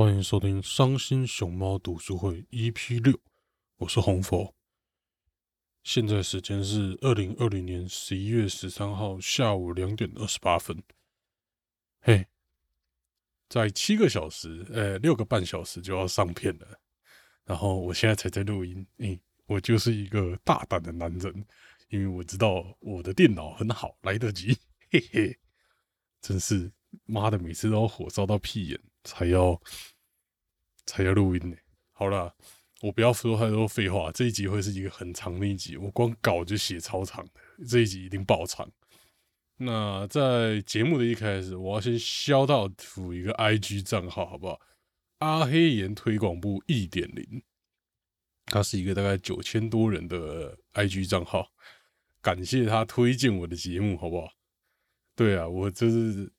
欢迎收听《伤心熊猫读书会》EP 六，我是红佛。现在时间是二零二零年十一月十三号下午两点二十八分。嘿，在七个小时，呃，六个半小时就要上片了。然后我现在才在录音，诶，我就是一个大胆的男人，因为我知道我的电脑很好，来得及。嘿嘿，真是妈的，每次都要火烧到屁眼。才要才要录音呢。好了，我不要说太多废话。这一集会是一个很长的一集，我光稿就写超长的，这一集一定爆长。那在节目的一开始，我要先消到付一个 IG 账号，好不好？阿黑岩推广部一点零，它是一个大概九千多人的 IG 账号，感谢他推荐我的节目，好不好？对啊，我就是。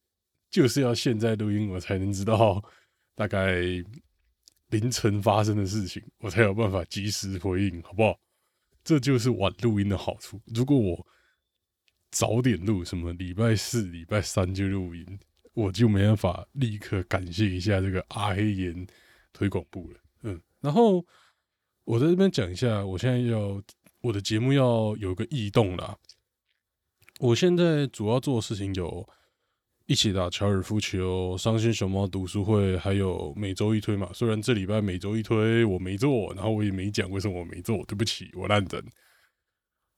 就是要现在录音，我才能知道大概凌晨发生的事情，我才有办法及时回应，好不好？这就是晚录音的好处。如果我早点录，什么礼拜四、礼拜三就录音，我就没办法立刻感谢一下这个阿黑岩推广部了。嗯，然后我在这边讲一下，我现在要我的节目要有个异动啦。我现在主要做的事情有。一起打高尔夫球，伤心熊猫读书会，还有每周一推嘛。虽然这礼拜每周一推我没做，然后我也没讲为什么我没做，对不起，我烂人。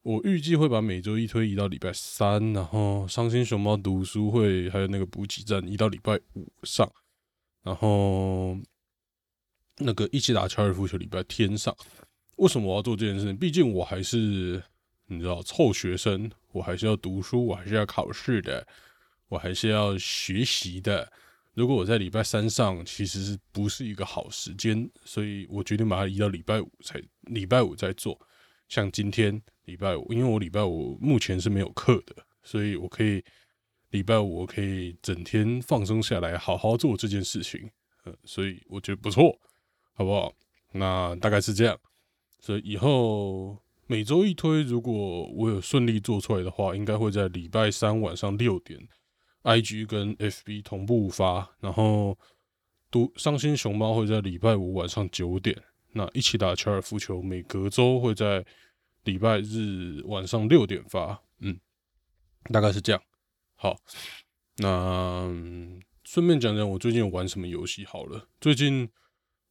我预计会把每周一推移到礼拜三，然后伤心熊猫读书会还有那个补给站移到礼拜五上，然后那个一起打高尔夫球礼拜天上。为什么我要做这件事情？毕竟我还是你知道臭学生，我还是要读书，我还是要考试的。我还是要学习的。如果我在礼拜三上，其实不是一个好时间，所以我决定把它移到礼拜五才，礼拜五再做。像今天礼拜五，因为我礼拜五目前是没有课的，所以我可以礼拜五我可以整天放松下来，好好做这件事情。呃，所以我觉得不错，好不好？那大概是这样。所以以后每周一推，如果我有顺利做出来的话，应该会在礼拜三晚上六点。I G 跟 F B 同步发，然后读伤心熊猫会在礼拜五晚上九点，那一起打高尔夫球每隔周会在礼拜日晚上六点发，嗯，大概是这样。好，那顺便讲讲我最近有玩什么游戏好了。最近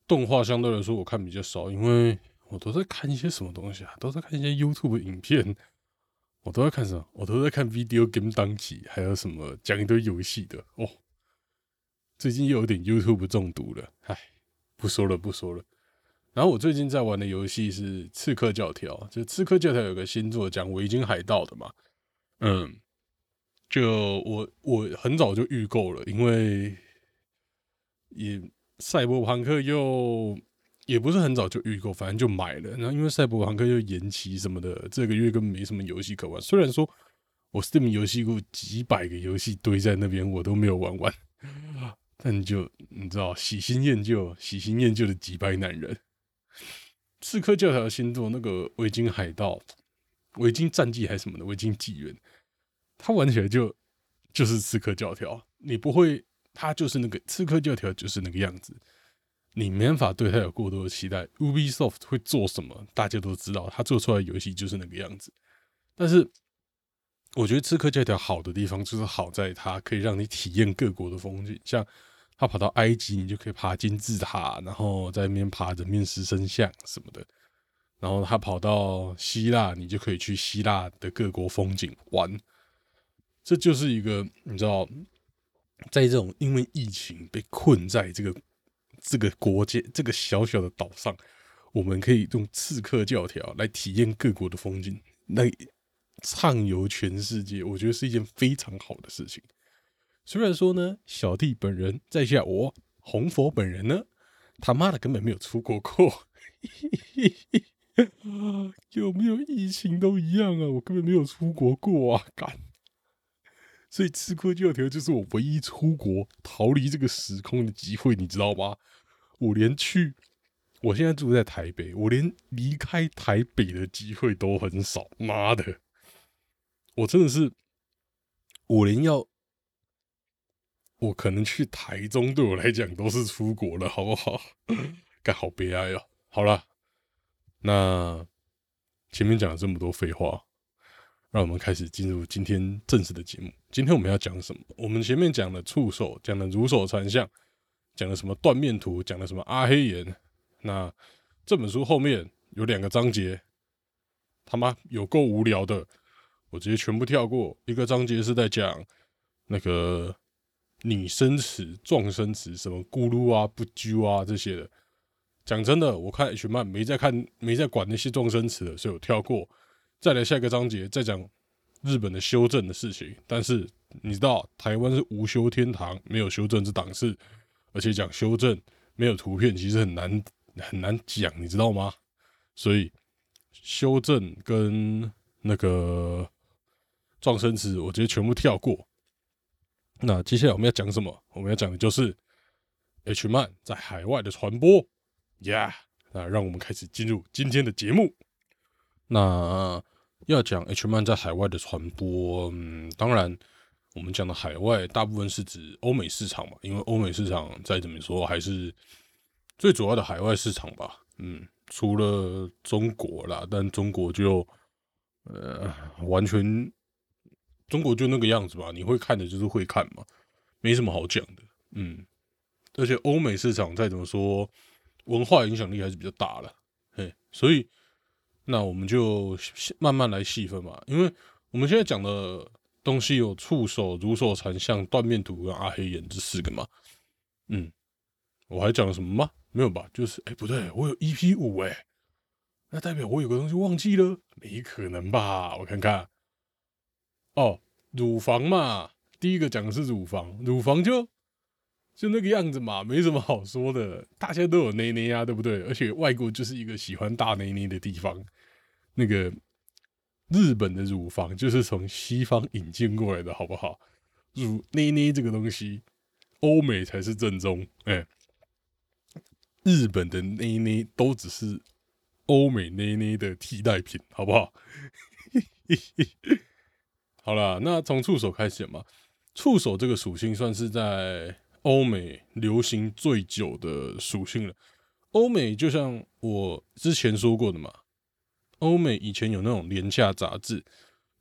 动画相对来说我看比较少，因为我都在看一些什么东西啊，都在看一些 YouTube 影片。我都在看什么？我都在看 Video Game 当期，还有什么讲一堆游戏的哦。最近又有点 YouTube 中毒了，唉，不说了，不说了。然后我最近在玩的游戏是《刺客教条》，就《刺客教条》有个新作讲维京海盗的嘛。嗯，就我我很早就预购了，因为也赛博朋克又。也不是很早就预购，反正就买了。然后因为赛博朋克又延期什么的，这个月根本没什么游戏可玩。虽然说我 Steam 游戏库几百个游戏堆在那边，我都没有玩完，但就你知道，喜新厌旧，喜新厌旧的几百男人。刺客教条星座那个维京海盗、维京战记还是什么的维京纪元，它玩起来就就是刺客教条，你不会，它就是那个刺客教条就是那个样子。你没法对他有过多的期待。Ubisoft 会做什么，大家都知道，他做出来的游戏就是那个样子。但是，我觉得《刺客教条》好的地方就是好在它可以让你体验各国的风景。像他跑到埃及，你就可以爬金字塔，然后在那边爬人面狮身像什么的。然后他跑到希腊，你就可以去希腊的各国风景玩。这就是一个你知道，在这种因为疫情被困在这个。这个国界，这个小小的岛上，我们可以用刺客教条来体验各国的风景，来畅游全世界。我觉得是一件非常好的事情。虽然说呢，小弟本人在下我红佛本人呢，他妈的根本没有出国过，有没有疫情都一样啊，我根本没有出国过啊，干！所以刺客教条就是我唯一出国逃离这个时空的机会，你知道吗？我连去，我现在住在台北，我连离开台北的机会都很少。妈的，我真的是，我连要我可能去台中对我来讲都是出国了，好不好？该好悲哀啊！好了，那前面讲了这么多废话，让我们开始进入今天正式的节目。今天我们要讲什么？我们前面讲了触手，讲了如手残像，讲了什么断面图，讲了什么阿黑岩。那这本书后面有两个章节，他妈有够无聊的，我直接全部跳过。一个章节是在讲那个。拟声词、状声词，什么咕噜啊、不啾啊这些的，讲真的，我看 H 漫没在看，没在管那些状声词的，所以我跳过。再来下一个章节，再讲日本的修正的事情。但是你知道，台湾是无修天堂，没有修正之档次，而且讲修正没有图片，其实很难很难讲，你知道吗？所以修正跟那个状声词，我直接全部跳过。那接下来我们要讲什么？我们要讲的就是 H 漫在海外的传播，Yeah！那让我们开始进入今天的节目。那要讲 H 漫在海外的传播，嗯，当然我们讲的海外大部分是指欧美市场嘛，因为欧美市场再怎么说还是最主要的海外市场吧。嗯，除了中国啦，但中国就呃完全。中国就那个样子吧，你会看的就是会看嘛，没什么好讲的。嗯，而且欧美市场再怎么说，文化影响力还是比较大了。嘿，所以那我们就慢慢来细分吧，因为我们现在讲的东西有触手、如手残像、断面图跟阿黑眼这四个嘛。嗯，我还讲了什么吗？没有吧？就是哎，不对，我有 EP 五哎，那代表我有个东西忘记了？没可能吧？我看看。哦，乳房嘛，第一个讲的是乳房，乳房就就那个样子嘛，没什么好说的，大家都有内内啊，对不对？而且外国就是一个喜欢大内内的地方，那个日本的乳房就是从西方引进过来的，好不好？乳内内这个东西，欧美才是正宗，哎，日本的内内都只是欧美内内的替代品，好不好？好了，那从触手开始嘛。触手这个属性算是在欧美流行最久的属性了。欧美就像我之前说过的嘛，欧美以前有那种廉价杂志，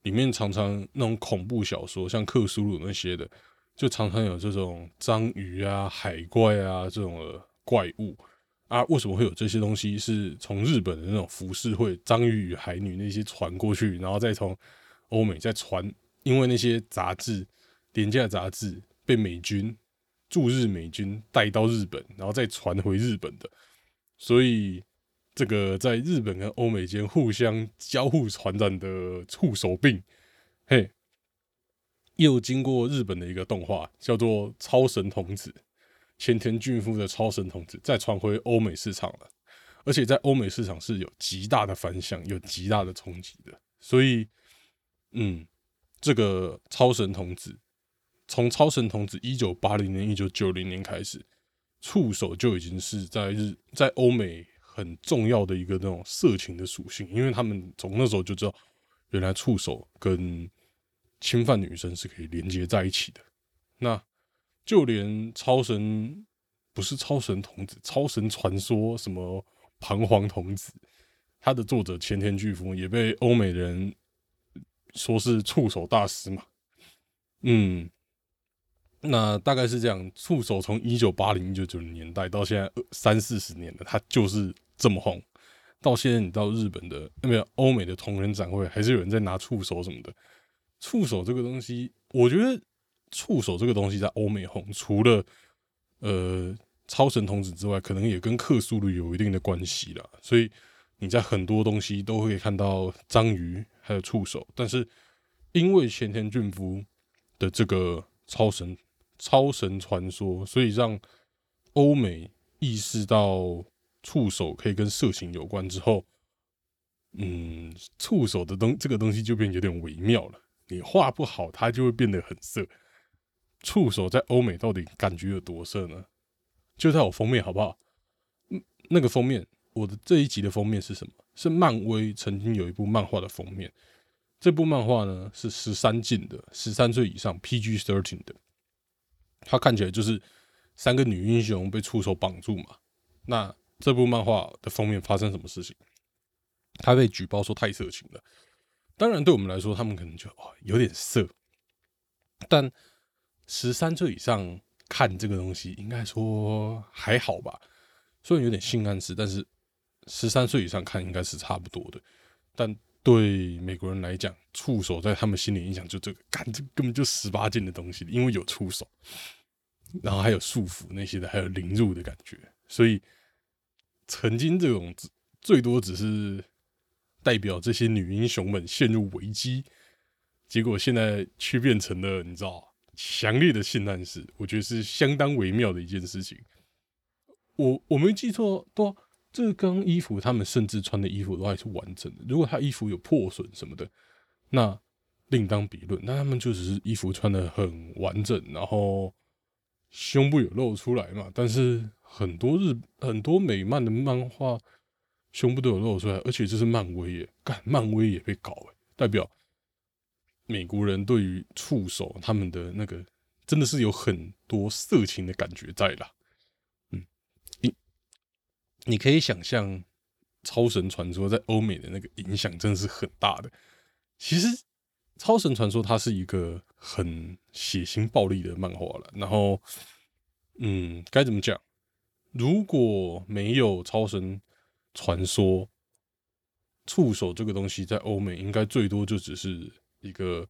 里面常常那种恐怖小说，像克苏鲁那些的，就常常有这种章鱼啊、海怪啊这种的怪物啊。为什么会有这些东西？是从日本的那种浮世绘章鱼与海女那些传过去，然后再从。欧美再传，因为那些杂志廉价杂志被美军驻日美军带到日本，然后再传回日本的，所以这个在日本跟欧美间互相交互传染的触手病，嘿，又经过日本的一个动画叫做《超神童子》，前田俊夫的《超神童子》再传回欧美市场了，而且在欧美市场是有极大的反响，有极大的冲击的，所以。嗯，这个超神童子，从超神童子一九八零年、一九九零年开始，触手就已经是在日在欧美很重要的一个那种色情的属性，因为他们从那时候就知道，原来触手跟侵犯女生是可以连接在一起的。那就连超神不是超神童子，超神传说什么彷徨童子，他的作者前田巨夫也被欧美人。说是触手大师嘛，嗯，那大概是这样。触手从一九八零、一九九零年代到现在三四十年了，它就是这么红。到现在你到日本的没有欧美的同人展会，还是有人在拿触手什么的。触手这个东西，我觉得触手这个东西在欧美红，除了呃超神童子之外，可能也跟克苏鲁有一定的关系了。所以你在很多东西都会看到章鱼。还有触手，但是因为前田俊夫的这个超神超神传说，所以让欧美意识到触手可以跟色情有关之后，嗯，触手的东这个东西就变有点微妙了。你画不好，它就会变得很色。触手在欧美到底感觉有多色呢？就在我封面好不好？嗯，那个封面，我的这一集的封面是什么？是漫威曾经有一部漫画的封面，这部漫画呢是十三禁的，十三岁以上 PG thirteen 的。它看起来就是三个女英雄被触手绑住嘛。那这部漫画的封面发生什么事情？他被举报说太色情了。当然，对我们来说，他们可能就哦有点色，但十三岁以上看这个东西，应该说还好吧。虽然有点性暗示，但是十三岁以上看应该是差不多的。但对美国人来讲，触手在他们心里影响就这个，干这根本就十八禁的东西，因为有触手，然后还有束缚那些的，还有凌辱的感觉，所以曾经这种最多只是。代表这些女英雄们陷入危机，结果现在却变成了你知道强烈的性暗示，我觉得是相当微妙的一件事情。我我没记错，对，这刚衣服他们甚至穿的衣服都还是完整的。如果他衣服有破损什么的，那另当别论。那他们就只是衣服穿的很完整，然后胸部有露出来嘛。但是很多日很多美漫的漫画。胸部都有露出来，而且这是漫威耶，干漫威也被搞哎，代表美国人对于触手他们的那个真的是有很多色情的感觉在啦。你可以想象超神传说在欧美的那个影响真的是很大的。其实超神传说它是一个很血腥暴力的漫画了，然后嗯，该怎么讲？如果没有超神。传说触手这个东西在欧美应该最多就只是一个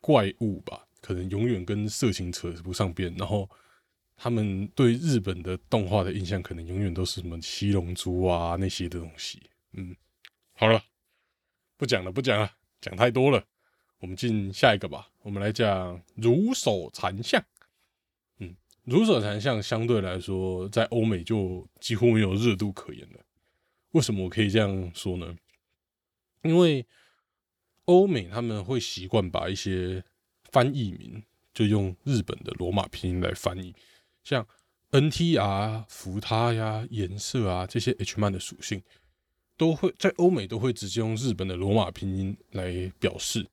怪物吧，可能永远跟色情扯不上边。然后他们对日本的动画的印象可能永远都是什么七龙珠啊那些的东西。嗯，好了，不讲了，不讲了，讲太多了。我们进下一个吧，我们来讲如手残像。嗯，如手残像相对来说在欧美就几乎没有热度可言了。为什么我可以这样说呢？因为欧美他们会习惯把一些翻译名就用日本的罗马拼音来翻译，像 NTR、福他呀、颜色啊这些 H man 的属性，都会在欧美都会直接用日本的罗马拼音来表示。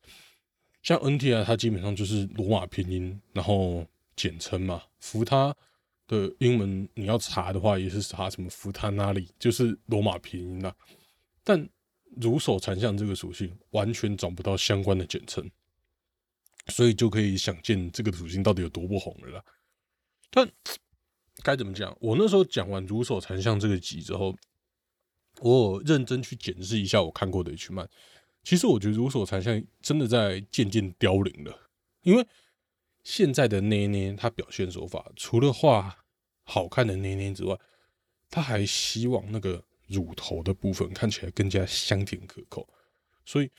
像 NTR 它基本上就是罗马拼音，然后简称嘛，福他。的英文你要查的话，也是查什么福他那里，就是罗马拼音啦。但如手残像这个属性完全找不到相关的简称，所以就可以想见这个属性到底有多不红了啦。但 该怎么讲？我那时候讲完如手残像这个集之后，我认真去检视一下我看过的 H 漫，其实我觉得如手残像真的在渐渐凋零了，因为现在的捏捏他表现手法除了画。好看的捏捏之外，他还希望那个乳头的部分看起来更加香甜可口，所以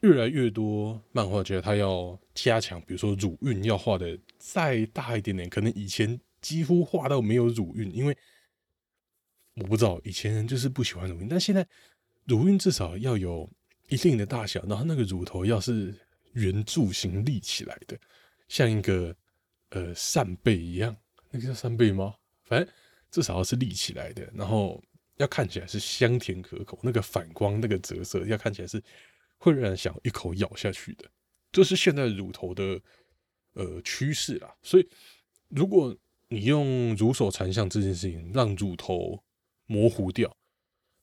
越来越多漫画家他要加强，比如说乳晕要画的再大一点点，可能以前几乎画到没有乳晕，因为我不知道以前人就是不喜欢乳晕，但现在乳晕至少要有一定的大小，然后那个乳头要是圆柱形立起来的，像一个呃扇贝一样。那个叫扇贝吗？反正至少要是立起来的，然后要看起来是香甜可口，那个反光、那个折射要看起来是会让人想一口咬下去的，这是现在乳头的呃趋势啦。所以，如果你用乳手残像这件事情让乳头模糊掉，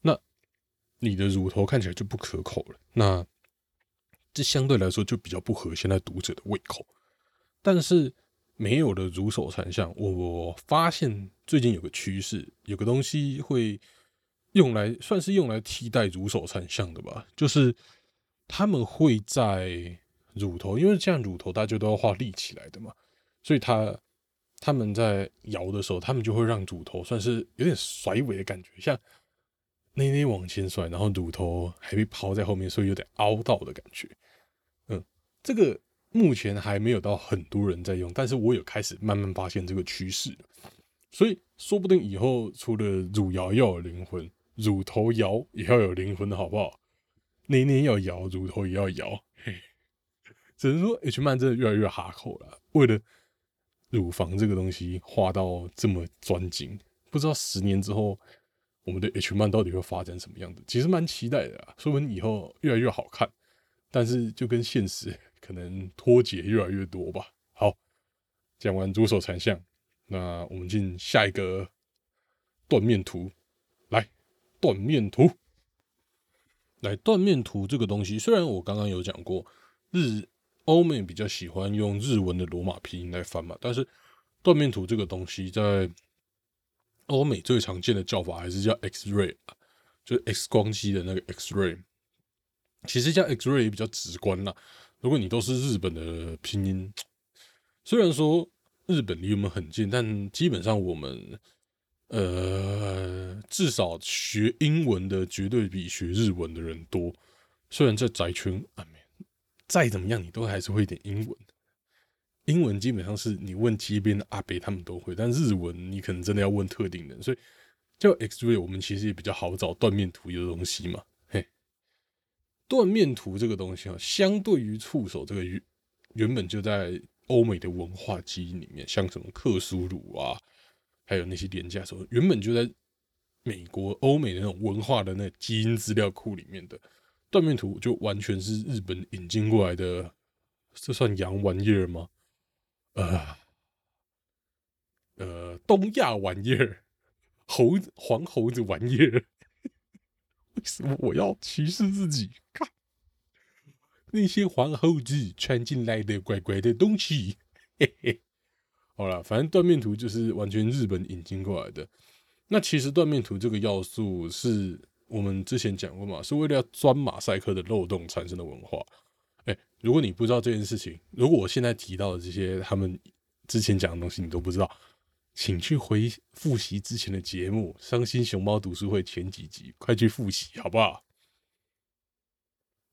那你的乳头看起来就不可口了。那这相对来说就比较不合现在读者的胃口，但是。没有了乳手残像，我发现最近有个趋势，有个东西会用来算是用来替代乳手残像的吧，就是他们会在乳头，因为这样乳头大家都要画立起来的嘛，所以他他们在摇的时候，他们就会让乳头算是有点甩尾的感觉，像内内往前甩，然后乳头还被抛在后面，所以有点凹到的感觉。嗯，这个。目前还没有到很多人在用，但是我有开始慢慢发现这个趋势所以说不定以后除了乳摇要有灵魂，乳头摇也要有灵魂的好不好？内内要摇，乳头也要摇。只能说 H 漫真的越来越哈口了，为了乳房这个东西画到这么专精，不知道十年之后我们的 H 漫到底会发展什么样子？其实蛮期待的啊，说不定以后越来越好看，但是就跟现实。可能脱节越来越多吧。好，讲完左手残像，那我们进下一个断面图。来，断面图。来，断面图这个东西，虽然我刚刚有讲过，日欧美比较喜欢用日文的罗马拼音来翻嘛，但是断面图这个东西在欧美最常见的叫法还是叫 X ray，就是 X 光机的那个 X ray。其实叫 X ray 也比较直观啦。如果你都是日本的拼音，虽然说日本离我们很近，但基本上我们呃至少学英文的绝对比学日文的人多。虽然在宅圈啊，再怎么样你都还是会点英文。英文基本上是你问街边的阿伯他们都会，但日文你可能真的要问特定人，所以叫 X ray 我们其实也比较好找断面图的东西嘛。嘿断面图这个东西啊，相对于触手这个原原本就在欧美的文化基因里面，像什么克苏鲁啊，还有那些廉价手，原本就在美国、欧美的那种文化的那基因资料库里面的断面图，就完全是日本引进过来的，这算洋玩意儿吗？呃呃，东亚玩意儿，猴子黄猴子玩意儿。为什么我要歧视自己？看 那些黄猴子穿进来的怪怪的东西，嘿嘿。好了，反正断面图就是完全日本引进过来的。那其实断面图这个要素是我们之前讲过嘛，是为了要钻马赛克的漏洞产生的文化。哎，如果你不知道这件事情，如果我现在提到的这些他们之前讲的东西你都不知道。请去回复习之前的节目，《伤心熊猫读书会》前几集，快去复习好不好？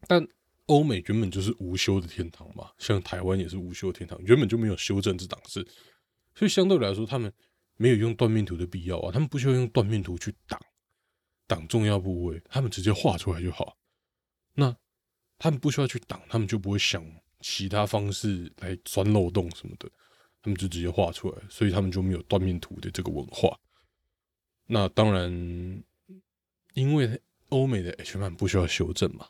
但欧美原本就是无修的天堂嘛，像台湾也是无修天堂，原本就没有修正这档事，所以相对来说，他们没有用断面图的必要啊，他们不需要用断面图去挡挡重要部位，他们直接画出来就好。那他们不需要去挡，他们就不会想其他方式来钻漏洞什么的。他们就直接画出来，所以他们就没有断面图的这个文化。那当然，因为欧美的 H 漫不需要修正嘛，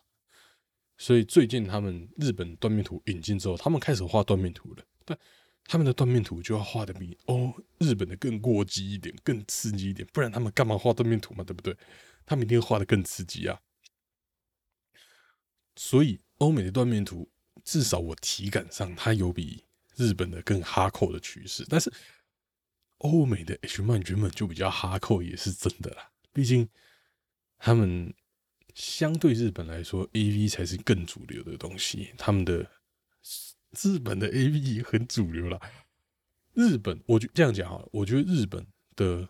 所以最近他们日本断面图引进之后，他们开始画断面图了。但他们的断面图就要画的比哦日本的更过激一点，更刺激一点，不然他们干嘛画断面图嘛？对不对？他明天画的更刺激啊。所以欧美的断面图，至少我体感上，它有比。日本的更哈扣的趋势，但是欧美的 H 漫原本就比较哈扣，也是真的啦。毕竟他们相对日本来说，AV 才是更主流的东西。他们的日本的 AV 很主流啦。日本，我就这样讲哈，我觉得日本的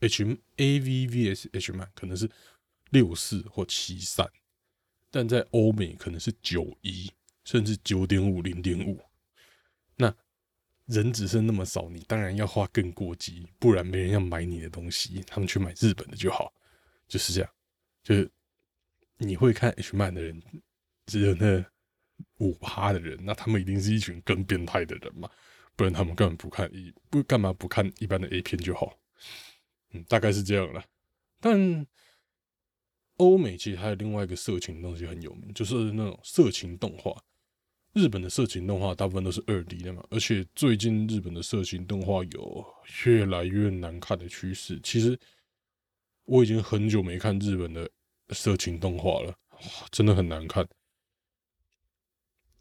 H A V V S H man 可能是六四或七三，但在欧美可能是九一，甚至九点五、零点五。那人只剩那么少，你当然要花更过激，不然没人要买你的东西。他们去买日本的就好，就是这样。就是你会看 H man 的人，只有那五趴的人，那他们一定是一群更变态的人嘛？不然他们根本不看一不干嘛不看一般的 A 片就好。大概是这样了。但欧美其实还有另外一个色情的东西很有名，就是那种色情动画。日本的色情动画大部分都是二 D 的嘛，而且最近日本的色情动画有越来越难看的趋势。其实我已经很久没看日本的色情动画了，真的很难看。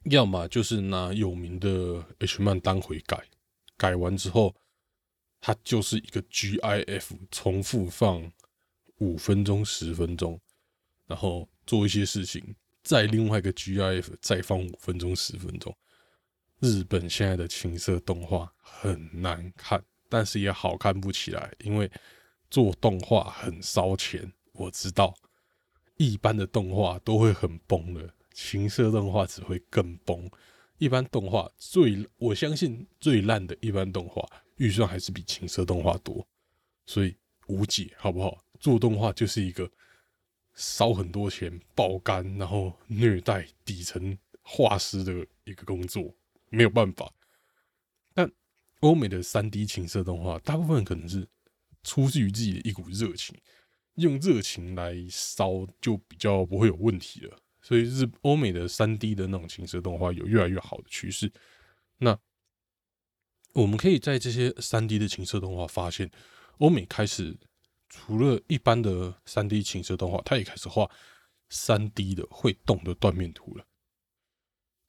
要么就是拿有名的 H 漫当回改，改完之后它就是一个 GIF 重复放五分钟、十分钟，然后做一些事情。再另外一个 GIF 再放五分钟十分钟，日本现在的情色动画很难看，但是也好看不起来，因为做动画很烧钱。我知道一般的动画都会很崩的，情色动画只会更崩。一般动画最我相信最烂的一般动画预算还是比情色动画多，所以无解好不好？做动画就是一个。烧很多钱爆肝，然后虐待底层画师的一个工作，没有办法。但欧美的三 D 情色动画，大部分可能是出自于自己的一股热情，用热情来烧就比较不会有问题了。所以日欧美的三 D 的那种情色动画有越来越好的趋势。那我们可以在这些三 D 的情色动画发现，欧美开始除了一般的三 D 情色动画，它也开始画三 D 的会动的断面图了。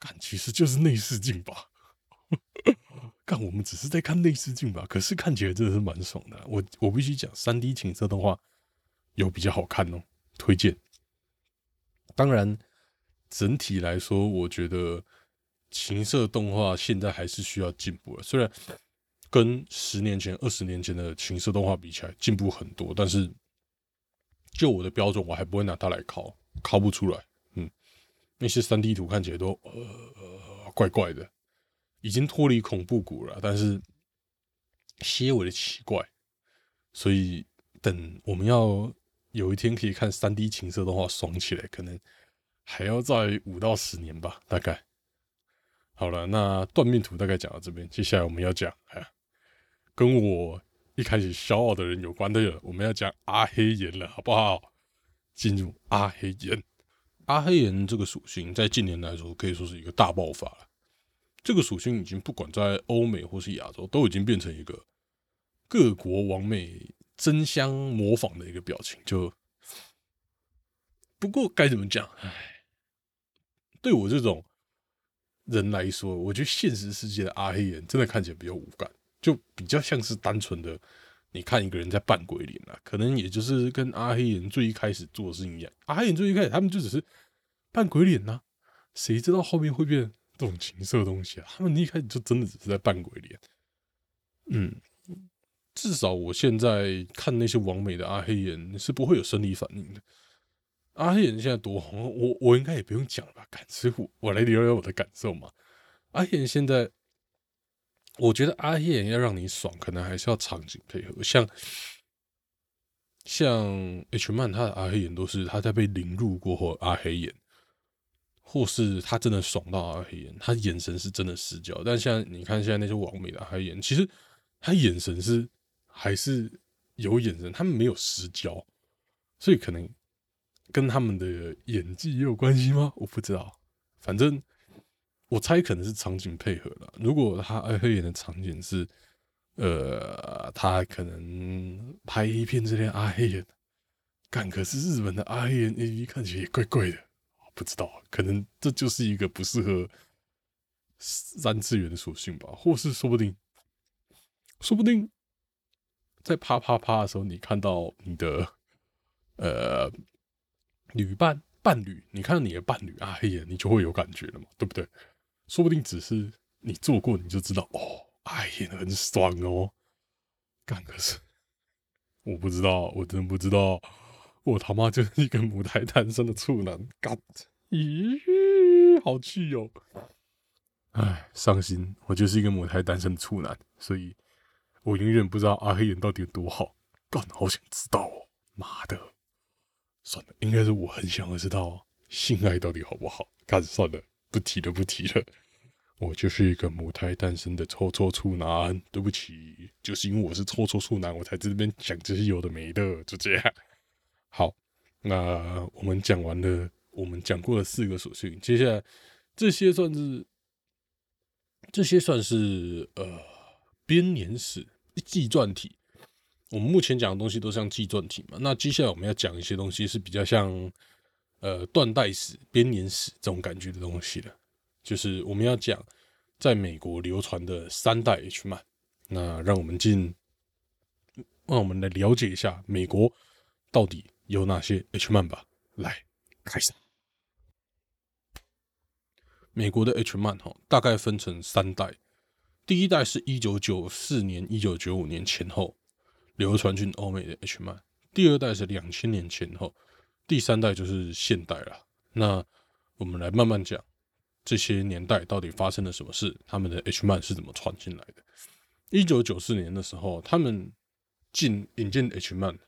看，其实就是内视镜吧。看，我们只是在看内视镜吧，可是看起来真的是蛮爽的。我我必须讲，三 D 情色动画有比较好看哦，推荐。当然，整体来说，我觉得。情色动画现在还是需要进步了，虽然跟十年前、二十年前的情色动画比起来进步很多，但是就我的标准，我还不会拿它来考，考不出来。嗯，那些三 D 图看起来都呃怪怪的，已经脱离恐怖谷了，但是些微的奇怪。所以等我们要有一天可以看三 D 情色动画爽起来，可能还要在五到十年吧，大概。好了，那断面图大概讲到这边，接下来我们要讲哎，跟我一开始骄傲的人有关的，我们要讲阿黑岩了，好不好？进入阿黑岩，阿黑岩这个属性在近年来说可以说是一个大爆发了。这个属性已经不管在欧美或是亚洲，都已经变成一个各国王美争相模仿的一个表情。就不过该怎么讲？哎，对我这种。人来说，我觉得现实世界的阿黑人真的看起来比较无感，就比较像是单纯的你看一个人在扮鬼脸啊，可能也就是跟阿黑人最一开始做的事情一样。阿黑人最一开始他们就只是扮鬼脸呐，谁知道后面会变这种情色的东西啊？他们一开始就真的只是在扮鬼脸。嗯，至少我现在看那些完美的阿黑人是不会有生理反应的。阿黑人现在多红，我我应该也不用讲了吧？感师傅，我来聊聊我的感受嘛。阿黑眼现在，我觉得阿黑眼要让你爽，可能还是要场景配合。像像 H 曼他的阿黑眼都是他在被凌辱过后阿黑眼，或是他真的爽到阿黑眼，他眼神是真的失焦。但像你看现在那些完美的阿黑眼，其实他眼神是还是有眼神，他们没有失焦，所以可能。跟他们的演技也有关系吗？我不知道，反正我猜可能是场景配合了。如果他爱黑眼的场景是，呃，他可能拍一片这些阿黑眼，干可是日本的阿黑眼 A V 看起来也怪怪的，不知道，可能这就是一个不适合三次元的属性吧，或是说不定，说不定在啪啪啪的时候，你看到你的，呃。女伴伴侣，你看到你的伴侣啊，黑眼，你就会有感觉了嘛，对不对？说不定只是你做过，你就知道哦，哎呀，很爽哦。干可是，我不知道，我真不知道，我他妈就是一个母胎单身的处男。干，咦，好气哦！哎，伤心，我就是一个母胎单身的处男，所以我永远不知道阿黑眼到底有多好。干，好想知道哦，妈的！算了，应该是我很想要知道性爱到底好不好。看，算了，不提了，不提了。我就是一个母胎单身的臭臭处男。对不起，就是因为我是臭臭处男，我才在这边讲这些有的没的。就这样。好，那我们讲完了，我们讲过了四个属性，接下来这些算是这些算是呃编年史纪传体。我们目前讲的东西都像纪传体嘛，那接下来我们要讲一些东西是比较像呃断代史、编年史这种感觉的东西了，就是我们要讲在美国流传的三代 H 漫。那让我们进，让我们来了解一下美国到底有哪些 H 漫吧。来，开始。美国的 H 漫哈，大概分成三代，第一代是一九九四年、一九九五年前后。流传进欧美的 H 漫，第二代是两千年前后，第三代就是现代了。那我们来慢慢讲这些年代到底发生了什么事，他们的 H 漫是怎么传进来的。一九九四年的时候，他们进引进 H 漫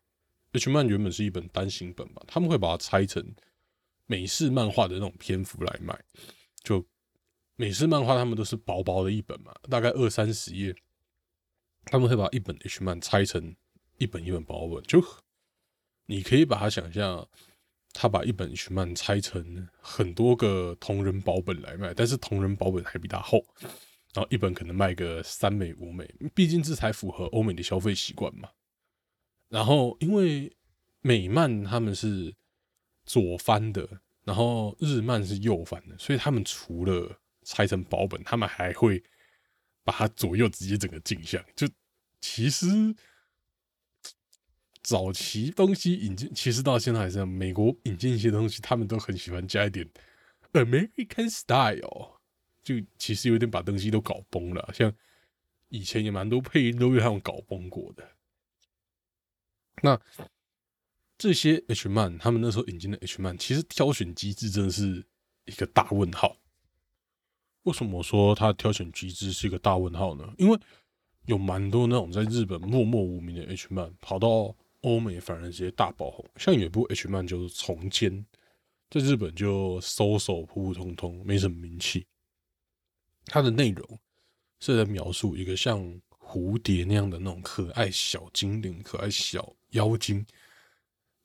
，H 漫原本是一本单行本吧，他们会把它拆成美式漫画的那种篇幅来卖。就美式漫画，他们都是薄薄的一本嘛，大概二三十页。他们会把一本 H 漫拆成一本一本薄本，就你可以把它想象，他把一本 H 漫拆成很多个同人薄本来卖，但是同人薄本还比它厚。然后一本可能卖个三美五美，毕竟这才符合欧美的消费习惯嘛。然后因为美漫他们是左翻的，然后日漫是右翻的，所以他们除了拆成薄本，他们还会把它左右直接整个镜像。就其实早期东西引进，其实到现在还是这样美国引进一些东西，他们都很喜欢加一点 American style，就其实有点把东西都搞崩了。像以前也蛮多配音都被他们搞崩过的。那这些 H 漫，他们那时候引进的 H 漫，其实挑选机制真的是一个大问号。为什么说它挑选机制是一个大问号呢？因为有蛮多那种在日本默默无名的 H 漫，跑到欧美反而直接大爆红。像有一部 H 漫就是《重间》，在日本就搜搜普普通通，没什么名气。它的内容是在描述一个像蝴蝶那样的那种可爱小精灵、可爱小妖精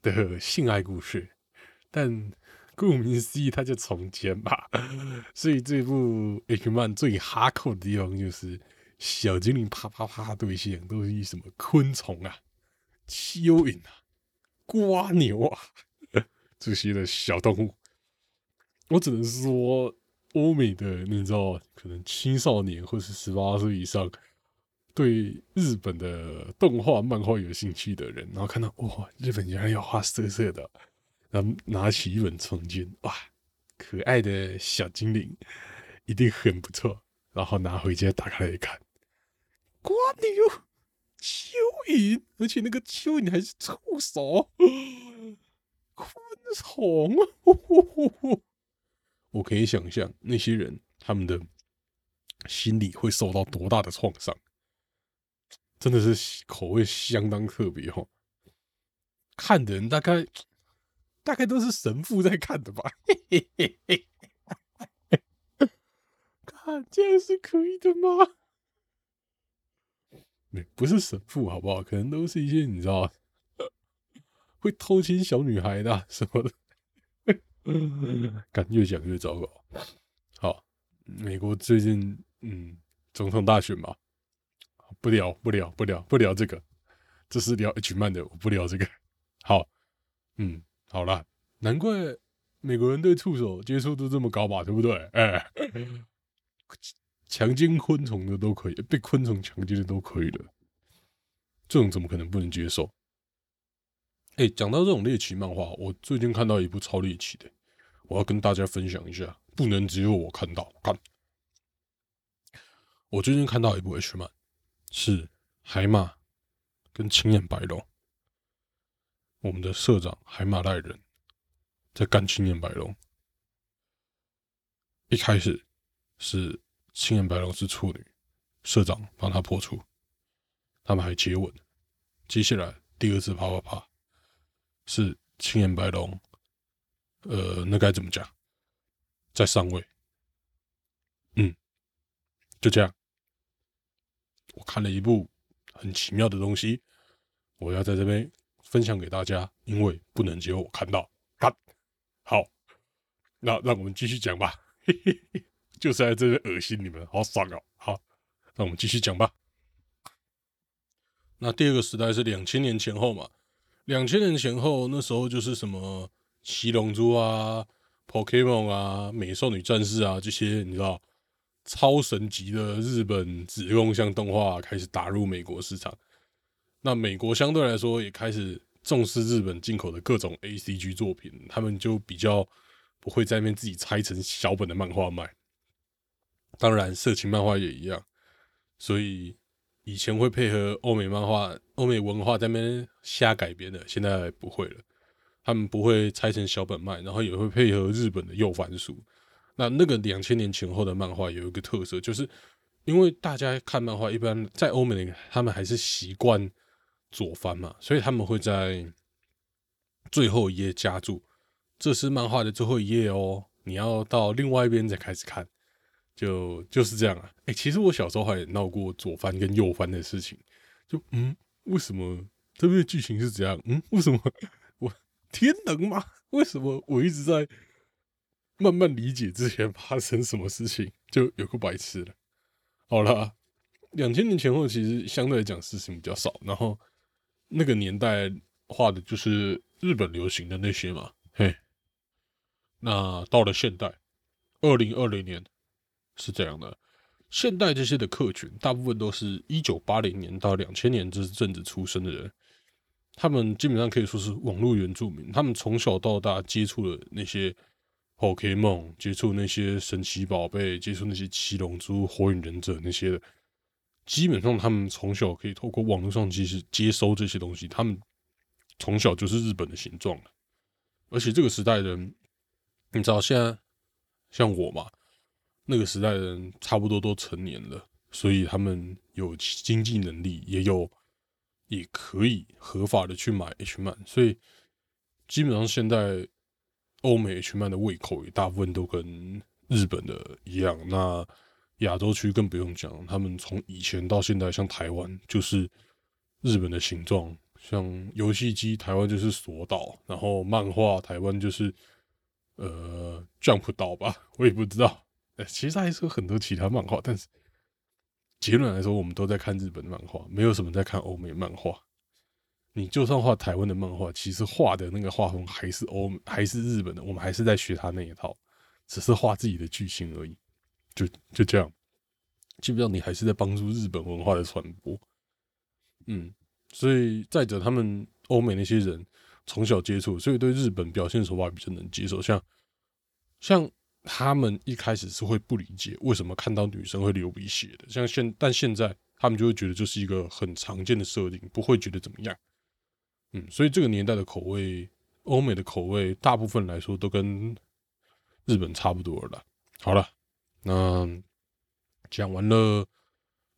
的性爱故事，但 顾名思义，它就重间吧。所以这部 H 漫最哈扣的地方就是小精灵啪啪啪对象都是一什么昆虫啊、蚯蚓啊、瓜牛啊 这些的小动物。我只能说，欧美的你知道，可能青少年或是十八岁以上。对日本的动画、漫画有兴趣的人，然后看到哇，日本原来要画色色的，然后拿起一本重建，哇，可爱的小精灵一定很不错，然后拿回家打开来看，瓜牛、蚯蚓，而且那个蚯蚓还是触手，昆虫，我可以想象那些人他们的心理会受到多大的创伤。真的是口味相当特别哈，看的人大概大概都是神父在看的吧？看这样是可以的吗？没不是神父好不好？可能都是一些你知道 会偷亲小女孩的什么的，感越讲越糟糕。好，美国最近嗯总统大选嘛。不聊不聊不聊不聊这个，这是聊 H 曼的，我不聊这个。好，嗯，好了，难怪美国人对触手接受度这么高吧？对不对？哎，强奸昆虫的都可以，被昆虫强奸的都可以了，这种怎么可能不能接受？哎，讲到这种猎奇漫画，我最近看到一部超猎奇的，我要跟大家分享一下，不能只有我看到。看，我最近看到一部 H 漫。是海马跟青眼白龙，我们的社长海马赖人在干青眼白龙。一开始是青眼白龙是处女，社长帮他破处，他们还接吻。接下来第二次啪啪啪是青眼白龙，呃，那该怎么讲，在上位。嗯，就这样。我看了一部很奇妙的东西，我要在这边分享给大家，因为不能只有我看到。好，那让我们继续讲吧。就是在这里恶心你们，好爽哦。好，那我们继续讲吧。那第二个时代是两千年前后嘛？两千年前后，那时候就是什么七龙珠啊、Pokemon 啊、美少女战士啊这些，你知道？超神级的日本子供像动画开始打入美国市场，那美国相对来说也开始重视日本进口的各种 A C G 作品，他们就比较不会在那边自己拆成小本的漫画卖。当然，色情漫画也一样，所以以前会配合欧美漫画、欧美文化在那边瞎改编的，现在不会了。他们不会拆成小本卖，然后也会配合日本的右翻书。那那个两千年前后的漫画有一个特色，就是因为大家看漫画一般在欧美，他们还是习惯左翻嘛，所以他们会在最后一页加注“这是漫画的最后一页哦”，你要到另外一边再开始看，就就是这样啊。哎，其实我小时候还闹过左翻跟右翻的事情，就嗯，为什么这边的剧情是这样？嗯，为什么我天能吗？为什么我一直在？慢慢理解之前发生什么事情，就有个白痴了。好了，两千年前后其实相对来讲事情比较少，然后那个年代画的就是日本流行的那些嘛，嘿。那到了现代，二零二零年是这样的，现代这些的客群大部分都是一九八零年到两千年这阵子出生的人，他们基本上可以说是网络原住民，他们从小到大接触了那些。Pokemon 接触那些神奇宝贝，接触那些七龙珠、火影忍者那些的，基本上他们从小可以透过网络上其实接收这些东西，他们从小就是日本的形状。而且这个时代的人，你知道现在像我嘛，那个时代的人差不多都成年了，所以他们有经济能力，也有也可以合法的去买 H 漫，所以基本上现在。欧美 H 漫的胃口也大部分都跟日本的一样，那亚洲区更不用讲，他们从以前到现在，像台湾就是日本的形状，像游戏机台湾就是索岛，然后漫画台湾就是呃 Jump 岛吧，我也不知道，其实还是有很多其他漫画，但是结论来说，我们都在看日本的漫画，没有什么在看欧美漫画。你就算画台湾的漫画，其实画的那个画风还是欧还是日本的，我们还是在学他那一套，只是画自己的剧情而已，就就这样。基本上你还是在帮助日本文化的传播。嗯，所以再者，他们欧美那些人从小接触，所以对日本表现手法比较能接受。像像他们一开始是会不理解为什么看到女生会流鼻血的，像现但现在他们就会觉得这是一个很常见的设定，不会觉得怎么样。嗯，所以这个年代的口味，欧美的口味，大部分来说都跟日本差不多了。好了，那讲完了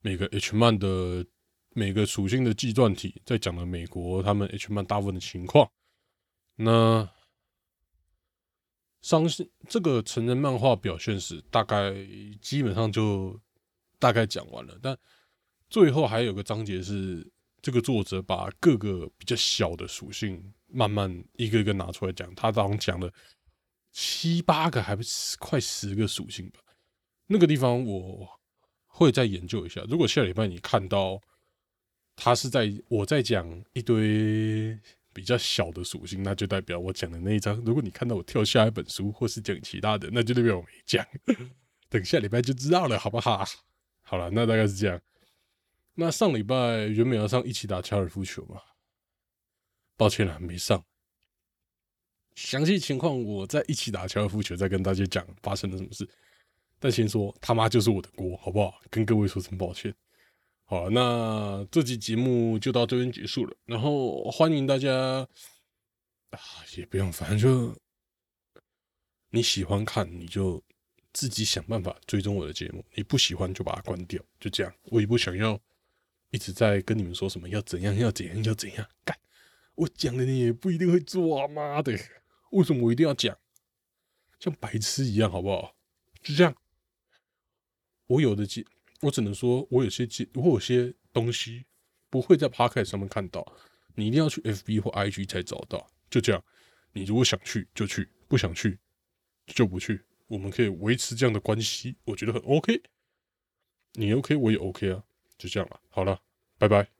每个 H 漫的每个属性的计算体，再讲了美国他们 H 漫大部分的情况。那伤心这个成人漫画表现史，大概基本上就大概讲完了。但最后还有个章节是。这个作者把各个比较小的属性慢慢一个一个拿出来讲，他当中讲了七八个，还不是快十个属性吧？那个地方我会再研究一下。如果下礼拜你看到他是在我在讲一堆比较小的属性，那就代表我讲的那一章。如果你看到我跳下一本书，或是讲其他的，那就代表我没讲。等下礼拜就知道了，好不好？好了，那大概是这样。那上礼拜原本要上一起打高尔夫球嘛，抱歉了，没上。详细情况我在一起打高尔夫球再跟大家讲发生了什么事。但先说他妈就是我的锅，好不好？跟各位说声抱歉。好，那这集节目就到这边结束了。然后欢迎大家啊，也不用，反正就你喜欢看你就自己想办法追踪我的节目，你不喜欢就把它关掉，就这样。我也不想要。一直在跟你们说什么要怎样要怎样要怎样干，我讲了你也不一定会做啊！妈的，为什么我一定要讲？像白痴一样好不好？就这样。我有的节，我只能说我有些节，我有些东西不会在 p o c k e t 上面看到，你一定要去 FB 或 IG 才找到。就这样，你如果想去就去，不想去就不去。我们可以维持这样的关系，我觉得很 OK。你 OK，我也 OK 啊。就这样了，好了，拜拜。